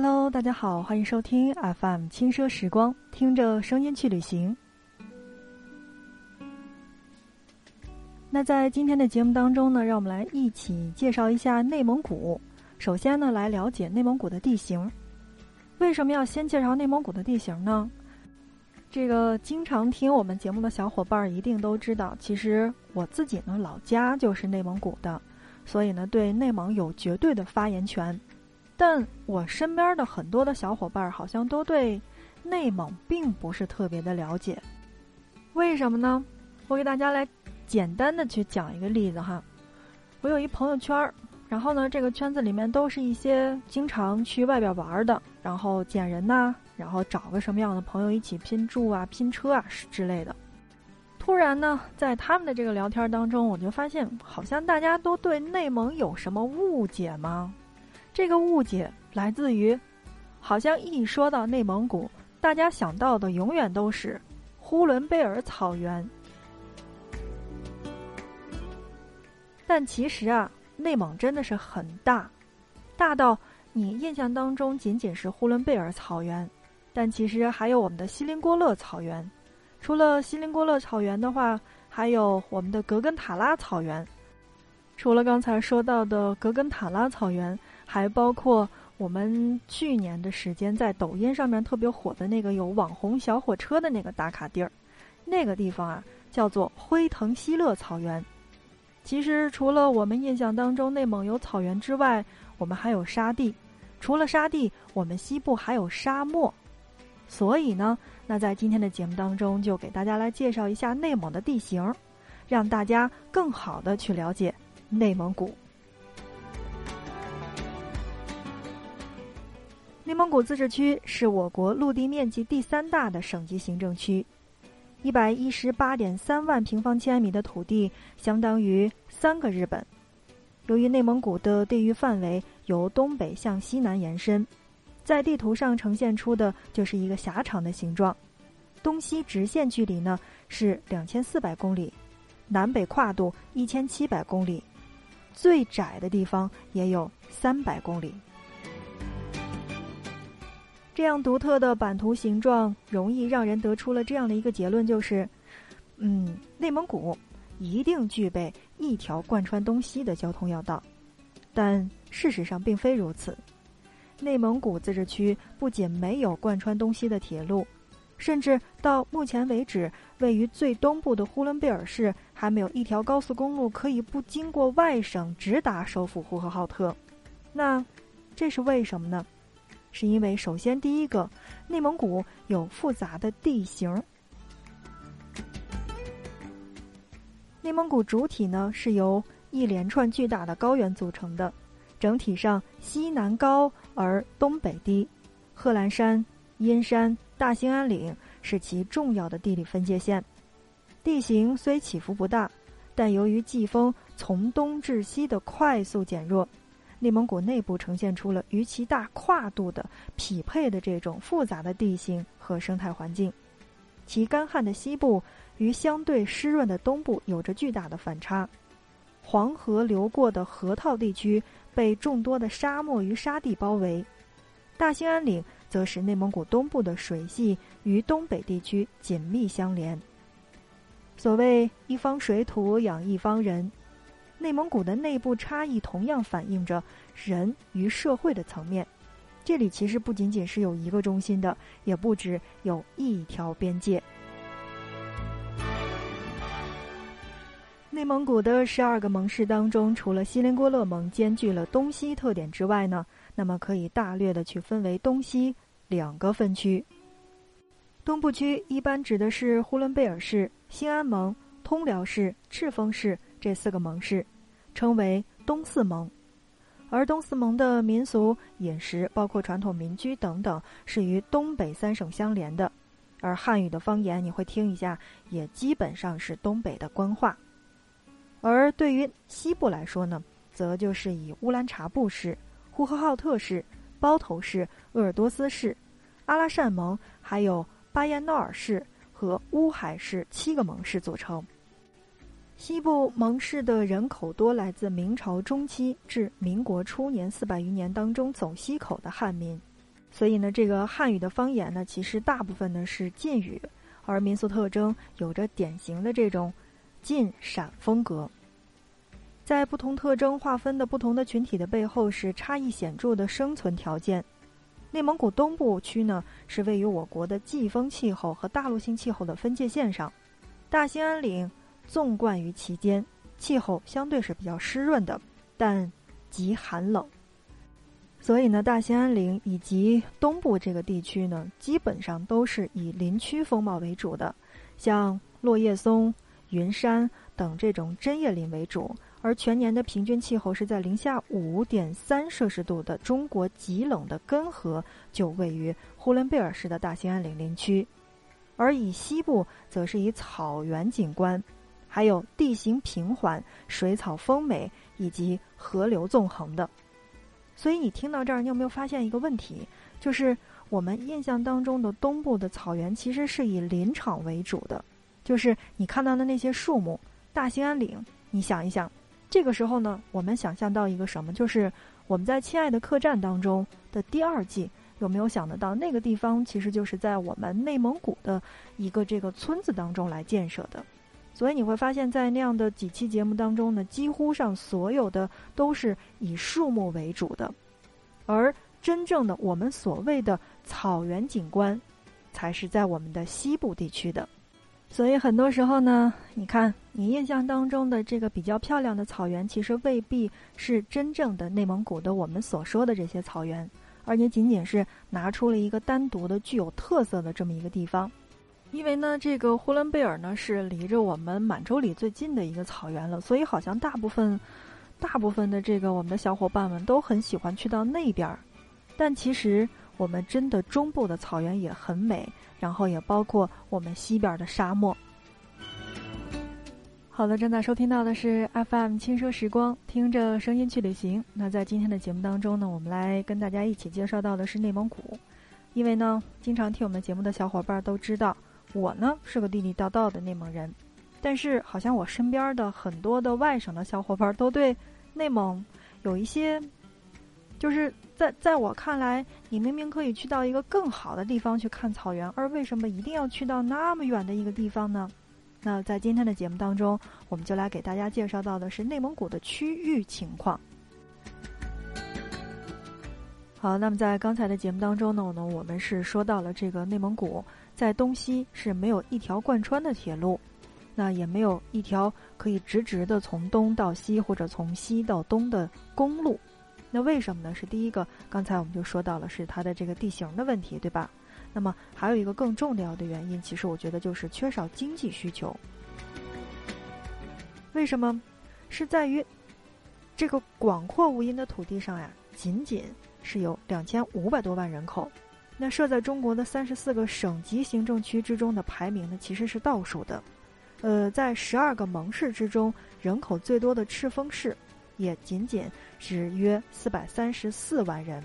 Hello，大家好，欢迎收听 FM 轻奢时光，听着声音去旅行。那在今天的节目当中呢，让我们来一起介绍一下内蒙古。首先呢，来了解内蒙古的地形。为什么要先介绍内蒙古的地形呢？这个经常听我们节目的小伙伴一定都知道，其实我自己呢老家就是内蒙古的，所以呢对内蒙有绝对的发言权。但我身边的很多的小伙伴好像都对内蒙并不是特别的了解，为什么呢？我给大家来简单的去讲一个例子哈。我有一朋友圈儿。然后呢，这个圈子里面都是一些经常去外边玩的，然后捡人呐，然后找个什么样的朋友一起拼住啊、拼车啊之类的。突然呢，在他们的这个聊天当中，我就发现好像大家都对内蒙有什么误解吗？这个误解来自于，好像一说到内蒙古，大家想到的永远都是呼伦贝尔草原。但其实啊。内蒙真的是很大，大到你印象当中仅仅是呼伦贝尔草原，但其实还有我们的锡林郭勒草原。除了锡林郭勒草原的话，还有我们的格根塔拉草原。除了刚才说到的格根塔拉草原，还包括我们去年的时间在抖音上面特别火的那个有网红小火车的那个打卡地儿，那个地方啊叫做辉腾锡勒草原。其实，除了我们印象当中内蒙有草原之外，我们还有沙地。除了沙地，我们西部还有沙漠。所以呢，那在今天的节目当中，就给大家来介绍一下内蒙的地形，让大家更好的去了解内蒙古。内蒙古自治区是我国陆地面积第三大的省级行政区。一百一十八点三万平方千米的土地，相当于三个日本。由于内蒙古的地域范围由东北向西南延伸，在地图上呈现出的就是一个狭长的形状。东西直线距离呢是两千四百公里，南北跨度一千七百公里，最窄的地方也有三百公里。这样独特的版图形状，容易让人得出了这样的一个结论，就是，嗯，内蒙古一定具备一条贯穿东西的交通要道。但事实上并非如此，内蒙古自治区不仅没有贯穿东西的铁路，甚至到目前为止，位于最东部的呼伦贝尔市还没有一条高速公路可以不经过外省直达首府呼和浩特。那这是为什么呢？是因为首先第一个，内蒙古有复杂的地形。内蒙古主体呢是由一连串巨大的高原组成的，整体上西南高而东北低，贺兰山、阴山、大兴安岭是其重要的地理分界线。地形虽起伏不大，但由于季风从东至西的快速减弱。内蒙古内部呈现出了与其大跨度的匹配的这种复杂的地形和生态环境，其干旱的西部与相对湿润的东部有着巨大的反差。黄河流过的河套地区被众多的沙漠与沙地包围，大兴安岭则使内蒙古东部的水系与东北地区紧密相连。所谓一方水土养一方人。内蒙古的内部差异同样反映着人与社会的层面。这里其实不仅仅是有一个中心的，也不止有一条边界。内蒙古的十二个盟市当中，除了锡林郭勒盟兼具了东西特点之外呢，那么可以大略的去分为东西两个分区。东部区一般指的是呼伦贝尔市、兴安盟、通辽市、赤峰市。这四个盟市称为东四盟，而东四盟的民俗、饮食，包括传统民居等等，是与东北三省相连的。而汉语的方言，你会听一下，也基本上是东北的官话。而对于西部来说呢，则就是以乌兰察布市、呼和浩特市、包头市、鄂尔多斯市、阿拉善盟，还有巴彦淖尔市和乌海市七个盟市组成。西部蒙氏的人口多来自明朝中期至民国初年四百余年当中走西口的汉民，所以呢，这个汉语的方言呢，其实大部分呢是晋语，而民俗特征有着典型的这种晋陕风格。在不同特征划分的不同的群体的背后，是差异显著的生存条件。内蒙古东部区呢，是位于我国的季风气候和大陆性气候的分界线上，大兴安岭纵贯于其间，气候相对是比较湿润的，但极寒冷。所以呢，大兴安岭以及东部这个地区呢，基本上都是以林区风貌为主的，像落叶松、云杉等这种针叶林为主。而全年的平均气候是在零下五点三摄氏度的中国极冷的根河，就位于呼伦贝尔市的大兴安岭林区，而以西部则是以草原景观，还有地形平缓、水草丰美以及河流纵横的。所以你听到这儿，你有没有发现一个问题？就是我们印象当中的东部的草原其实是以林场为主的，就是你看到的那些树木，大兴安岭，你想一想。这个时候呢，我们想象到一个什么？就是我们在《亲爱的客栈》当中的第二季，有没有想得到那个地方其实就是在我们内蒙古的一个这个村子当中来建设的？所以你会发现在那样的几期节目当中呢，几乎上所有的都是以树木为主的，而真正的我们所谓的草原景观，才是在我们的西部地区的。所以很多时候呢，你看你印象当中的这个比较漂亮的草原，其实未必是真正的内蒙古的我们所说的这些草原，而你仅仅是拿出了一个单独的具有特色的这么一个地方。因为呢，这个呼伦贝尔呢是离着我们满洲里最近的一个草原了，所以好像大部分、大部分的这个我们的小伙伴们都很喜欢去到那边儿。但其实我们真的中部的草原也很美。然后也包括我们西边的沙漠。好的，正在收听到的是 FM 轻奢时光，听着声音去旅行。那在今天的节目当中呢，我们来跟大家一起介绍到的是内蒙古。因为呢，经常听我们节目的小伙伴都知道，我呢是个地地道道的内蒙人。但是好像我身边的很多的外省的小伙伴都对内蒙有一些，就是。在在我看来，你明明可以去到一个更好的地方去看草原，而为什么一定要去到那么远的一个地方呢？那在今天的节目当中，我们就来给大家介绍到的是内蒙古的区域情况。好，那么在刚才的节目当中呢，呢我们是说到了这个内蒙古在东西是没有一条贯穿的铁路，那也没有一条可以直直的从东到西或者从西到东的公路。那为什么呢？是第一个，刚才我们就说到了，是它的这个地形的问题，对吧？那么还有一个更重要的原因，其实我觉得就是缺少经济需求。为什么？是在于这个广阔无垠的土地上呀，仅仅是有两千五百多万人口。那设在中国的三十四个省级行政区之中的排名呢，其实是倒数的。呃，在十二个盟市之中，人口最多的赤峰市。也仅仅只约四百三十四万人，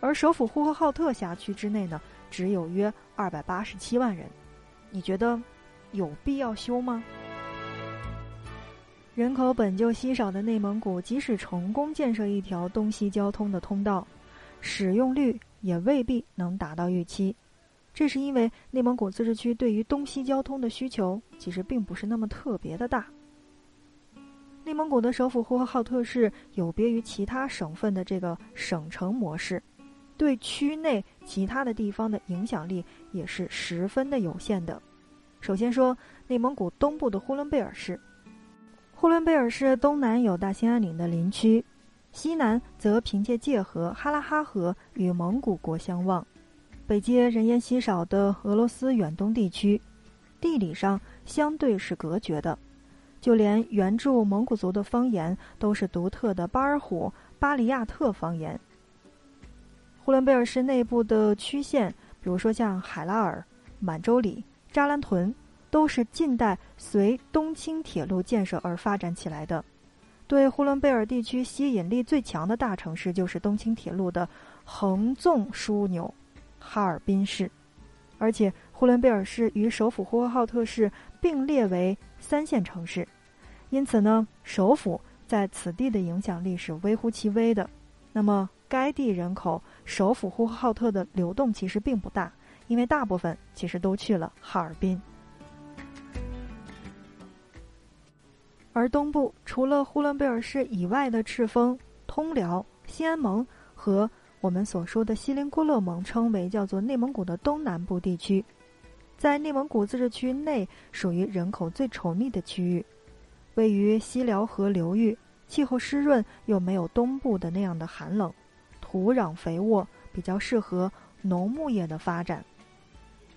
而首府呼和浩特辖区之内呢，只有约二百八十七万人。你觉得有必要修吗？人口本就稀少的内蒙古，即使成功建设一条东西交通的通道，使用率也未必能达到预期。这是因为内蒙古自治区对于东西交通的需求其实并不是那么特别的大。内蒙古的首府呼和浩特市有别于其他省份的这个省城模式，对区内其他的地方的影响力也是十分的有限的。首先说内蒙古东部的呼伦贝尔市，呼伦贝尔市东南有大兴安岭的林区，西南则凭借界河哈拉哈河与蒙古国相望，北接人烟稀少的俄罗斯远东地区，地理上相对是隔绝的。就连原住蒙古族的方言都是独特的巴尔虎巴里亚特方言。呼伦贝尔市内部的区县，比如说像海拉尔、满洲里、扎兰屯，都是近代随东青铁路建设而发展起来的。对呼伦贝尔地区吸引力最强的大城市，就是东青铁路的横纵枢纽哈尔滨市。而且，呼伦贝尔市与首府呼和浩特市并列为三线城市，因此呢，首府在此地的影响力是微乎其微的。那么，该地人口首府呼和浩特的流动其实并不大，因为大部分其实都去了哈尔滨。而东部除了呼伦贝尔市以外的赤峰、通辽、西安盟和我们所说的锡林郭勒盟，称为叫做内蒙古的东南部地区，在内蒙古自治区内属于人口最稠密的区域，位于西辽河流域，气候湿润又没有东部的那样的寒冷，土壤肥沃，比较适合农牧业的发展。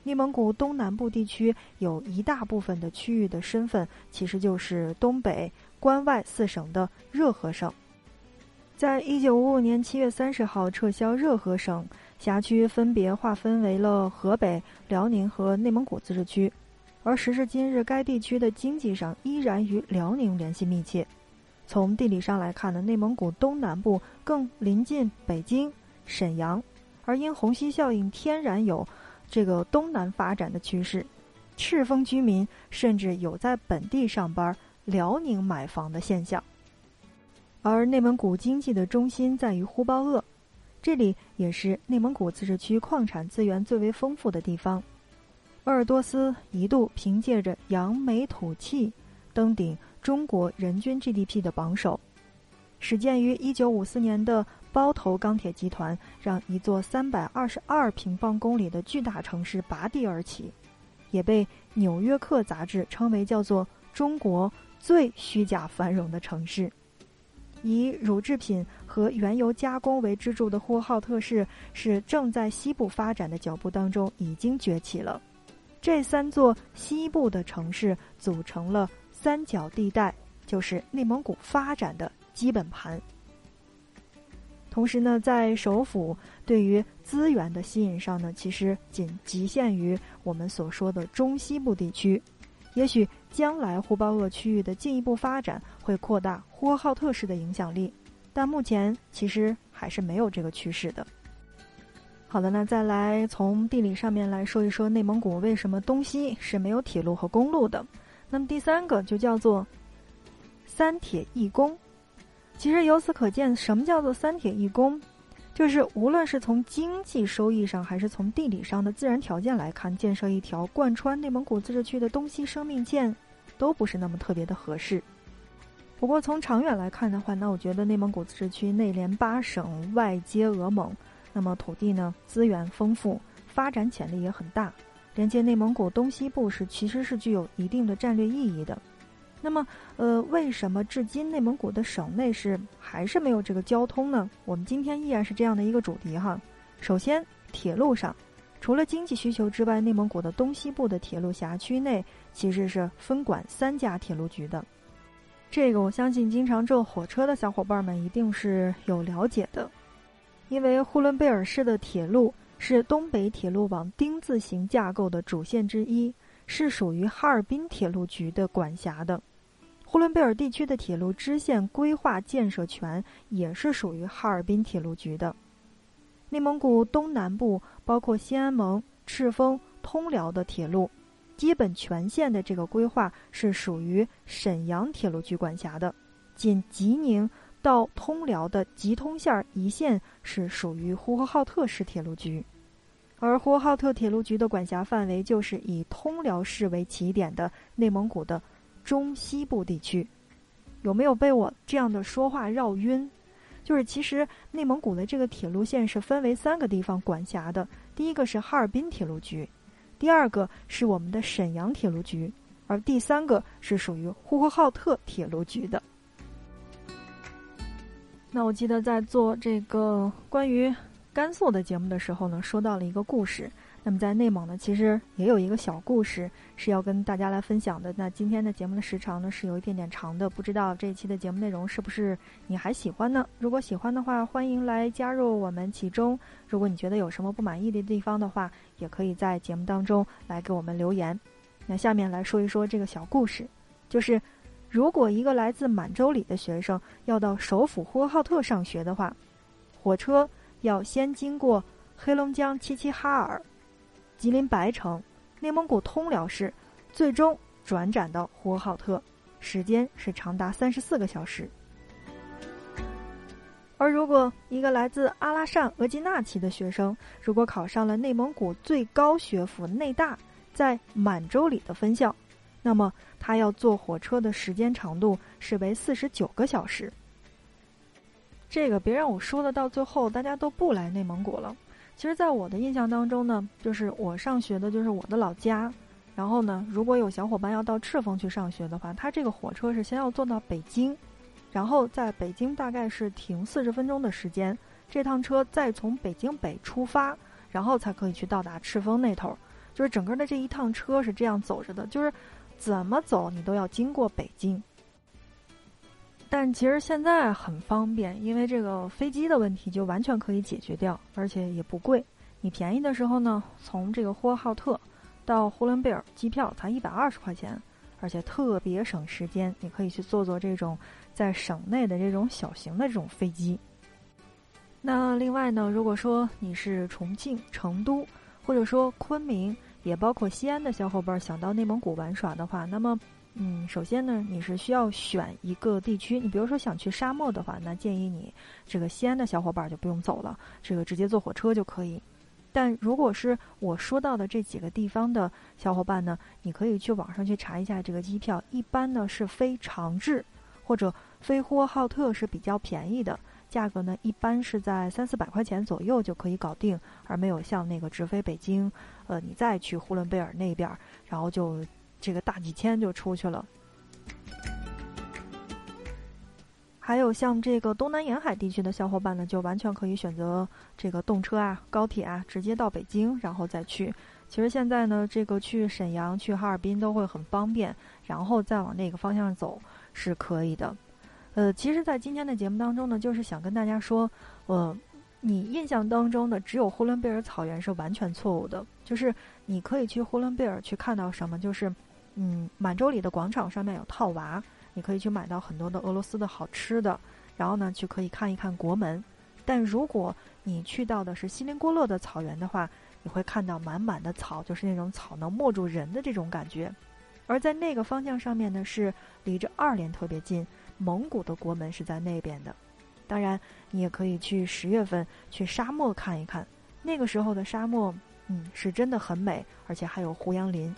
内蒙古东南部地区有一大部分的区域的身份，其实就是东北关外四省的热河省。在一九五五年七月三十号撤销热河省辖区，分别划分为了河北、辽宁和内蒙古自治区。而时至今日，该地区的经济上依然与辽宁联系密切。从地理上来看呢，内蒙古东南部更临近北京、沈阳，而因虹吸效应，天然有。这个东南发展的趋势，赤峰居民甚至有在本地上班、辽宁买房的现象。而内蒙古经济的中心在于呼包鄂，这里也是内蒙古自治区矿产资源最为丰富的地方。鄂尔多斯一度凭借着扬眉吐气登顶中国人均 GDP 的榜首。始建于1954年的包头钢铁集团，让一座322平方公里的巨大城市拔地而起，也被《纽约客》杂志称为叫做“中国最虚假繁荣的城市”。以乳制品和原油加工为支柱的呼和浩特市，是正在西部发展的脚步当中已经崛起了。这三座西部的城市组成了三角地带，就是内蒙古发展的。基本盘。同时呢，在首府对于资源的吸引上呢，其实仅局限于我们所说的中西部地区。也许将来呼包鄂区域的进一步发展会扩大呼和浩特市的影响力，但目前其实还是没有这个趋势的。好的，那再来从地理上面来说一说内蒙古为什么东西是没有铁路和公路的。那么第三个就叫做三铁一公。其实由此可见，什么叫做三铁一公？就是无论是从经济收益上，还是从地理上的自然条件来看，建设一条贯穿内蒙古自治区的东西生命线，都不是那么特别的合适。不过从长远来看的话，那我觉得内蒙古自治区内连八省，外接俄蒙，那么土地呢资源丰富，发展潜力也很大，连接内蒙古东西部是其实是具有一定的战略意义的。那么，呃，为什么至今内蒙古的省内是还是没有这个交通呢？我们今天依然是这样的一个主题哈。首先，铁路上，除了经济需求之外，内蒙古的东西部的铁路辖区内其实是分管三家铁路局的。这个我相信经常坐火车的小伙伴们一定是有了解的，因为呼伦贝尔市的铁路是东北铁路网丁字形架构的主线之一，是属于哈尔滨铁路局的管辖的。呼伦贝尔地区的铁路支线规划建设权也是属于哈尔滨铁路局的。内蒙古东南部包括兴安盟、赤峰、通辽的铁路，基本全线的这个规划是属于沈阳铁路局管辖的。仅吉宁到通辽的吉通线一线是属于呼和浩特市铁路局，而呼和浩特铁路局的管辖范围就是以通辽市为起点的内蒙古的。中西部地区，有没有被我这样的说话绕晕？就是其实内蒙古的这个铁路线是分为三个地方管辖的，第一个是哈尔滨铁路局，第二个是我们的沈阳铁路局，而第三个是属于呼和浩特铁路局的。那我记得在做这个关于甘肃的节目的时候呢，说到了一个故事。那么在内蒙呢，其实也有一个小故事是要跟大家来分享的。那今天的节目的时长呢是有一点点长的，不知道这一期的节目内容是不是你还喜欢呢？如果喜欢的话，欢迎来加入我们其中。如果你觉得有什么不满意的地方的话，也可以在节目当中来给我们留言。那下面来说一说这个小故事，就是如果一个来自满洲里的学生要到首府呼和浩特上学的话，火车要先经过黑龙江齐齐哈尔。吉林白城、内蒙古通辽市，最终转展到呼和浩特，时间是长达三十四个小时。而如果一个来自阿拉善额济纳旗的学生，如果考上了内蒙古最高学府内大在满洲里的分校，那么他要坐火车的时间长度是为四十九个小时。这个别让我说的到最后大家都不来内蒙古了。其实，在我的印象当中呢，就是我上学的就是我的老家。然后呢，如果有小伙伴要到赤峰去上学的话，他这个火车是先要坐到北京。然后在北京大概是停四十分钟的时间，这趟车再从北京北出发，然后才可以去到达赤峰那头。就是整个的这一趟车是这样走着的，就是怎么走你都要经过北京。但其实现在很方便，因为这个飞机的问题就完全可以解决掉，而且也不贵。你便宜的时候呢，从这个呼和浩特到呼伦贝尔，机票才一百二十块钱，而且特别省时间。你可以去坐坐这种。在省内的这种小型的这种飞机。那另外呢，如果说你是重庆、成都，或者说昆明，也包括西安的小伙伴想到内蒙古玩耍的话，那么，嗯，首先呢，你是需要选一个地区。你比如说想去沙漠的话，那建议你这个西安的小伙伴就不用走了，这个直接坐火车就可以。但如果是我说到的这几个地方的小伙伴呢，你可以去网上去查一下这个机票，一般呢是飞长治。或者飞呼和浩特是比较便宜的，价格呢一般是在三四百块钱左右就可以搞定，而没有像那个直飞北京，呃，你再去呼伦贝尔那边，然后就这个大几千就出去了。还有像这个东南沿海地区的小伙伴呢，就完全可以选择这个动车啊、高铁啊，直接到北京，然后再去。其实现在呢，这个去沈阳、去哈尔滨都会很方便，然后再往那个方向走。是可以的，呃，其实，在今天的节目当中呢，就是想跟大家说，呃，你印象当中的只有呼伦贝尔草原是完全错误的。就是你可以去呼伦贝尔去看到什么，就是，嗯，满洲里的广场上面有套娃，你可以去买到很多的俄罗斯的好吃的，然后呢，去可以看一看国门。但如果你去到的是锡林郭勒的草原的话，你会看到满满的草，就是那种草能没住人的这种感觉。而在那个方向上面呢，是离着二连特别近，蒙古的国门是在那边的。当然，你也可以去十月份去沙漠看一看，那个时候的沙漠，嗯，是真的很美，而且还有胡杨林。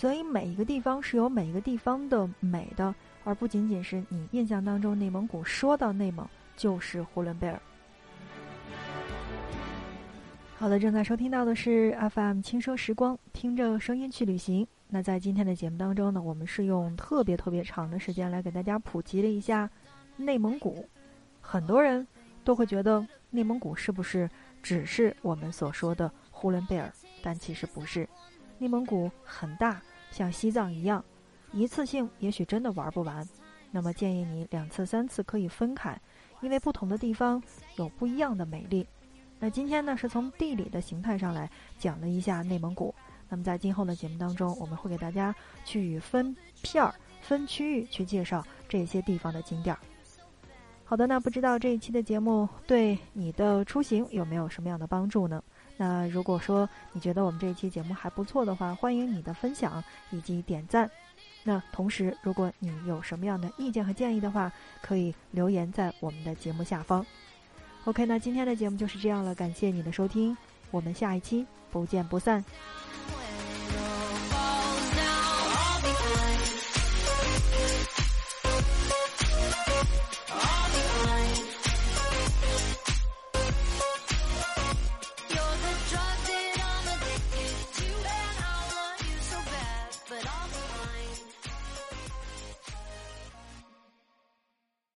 所以每一个地方是有每一个地方的美的，而不仅仅是你印象当中内蒙古说到内蒙就是呼伦贝尔。好的，正在收听到的是 FM 轻奢时光，听着声音去旅行。那在今天的节目当中呢，我们是用特别特别长的时间来给大家普及了一下内蒙古。很多人都会觉得内蒙古是不是只是我们所说的呼伦贝尔？但其实不是，内蒙古很大，像西藏一样，一次性也许真的玩不完。那么建议你两次、三次可以分开，因为不同的地方有不一样的美丽。那今天呢，是从地理的形态上来讲了一下内蒙古。那么在今后的节目当中，我们会给大家去分片儿、分区域去介绍这些地方的景点。好的，那不知道这一期的节目对你的出行有没有什么样的帮助呢？那如果说你觉得我们这一期节目还不错的话，欢迎你的分享以及点赞。那同时，如果你有什么样的意见和建议的话，可以留言在我们的节目下方。OK，那今天的节目就是这样了，感谢你的收听，我们下一期不见不散。